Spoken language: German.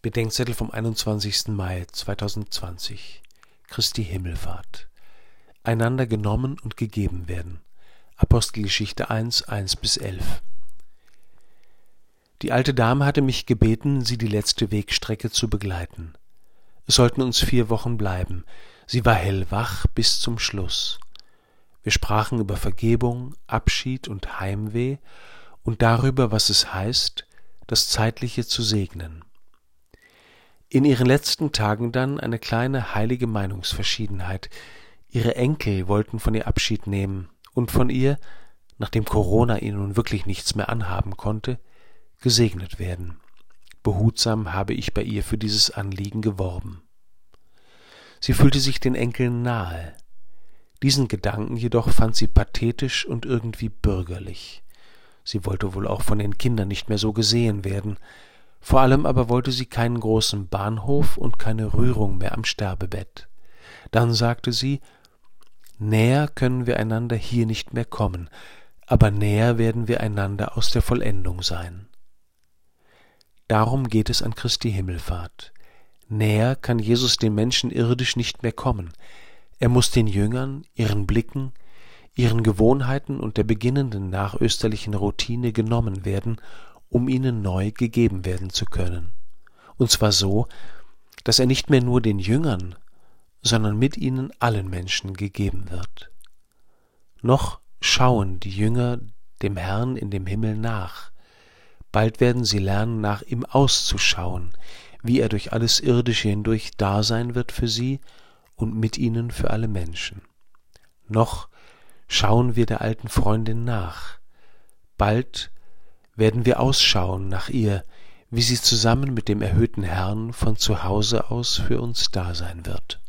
Bedenkzettel vom 21. Mai 2020 Christi Himmelfahrt Einander genommen und gegeben werden Apostelgeschichte 1, 1 bis 11 Die alte Dame hatte mich gebeten, sie die letzte Wegstrecke zu begleiten. Es sollten uns vier Wochen bleiben. Sie war hellwach bis zum Schluss. Wir sprachen über Vergebung, Abschied und Heimweh und darüber, was es heißt, das Zeitliche zu segnen. In ihren letzten Tagen dann eine kleine heilige Meinungsverschiedenheit. Ihre Enkel wollten von ihr Abschied nehmen und von ihr, nachdem Corona ihr nun wirklich nichts mehr anhaben konnte, gesegnet werden. Behutsam habe ich bei ihr für dieses Anliegen geworben. Sie fühlte sich den Enkeln nahe. Diesen Gedanken jedoch fand sie pathetisch und irgendwie bürgerlich. Sie wollte wohl auch von den Kindern nicht mehr so gesehen werden, vor allem aber wollte sie keinen großen Bahnhof und keine Rührung mehr am Sterbebett. Dann sagte sie, Näher können wir einander hier nicht mehr kommen, aber näher werden wir einander aus der Vollendung sein. Darum geht es an Christi Himmelfahrt. Näher kann Jesus den Menschen irdisch nicht mehr kommen. Er muss den Jüngern, ihren Blicken, ihren Gewohnheiten und der beginnenden nachösterlichen Routine genommen werden um ihnen neu gegeben werden zu können. Und zwar so, dass er nicht mehr nur den Jüngern, sondern mit ihnen allen Menschen gegeben wird. Noch schauen die Jünger dem Herrn in dem Himmel nach, bald werden sie lernen, nach ihm auszuschauen, wie er durch alles Irdische hindurch da sein wird für sie und mit ihnen für alle Menschen. Noch schauen wir der alten Freundin nach, bald werden wir ausschauen nach ihr, wie sie zusammen mit dem erhöhten Herrn von zu Hause aus für uns da sein wird.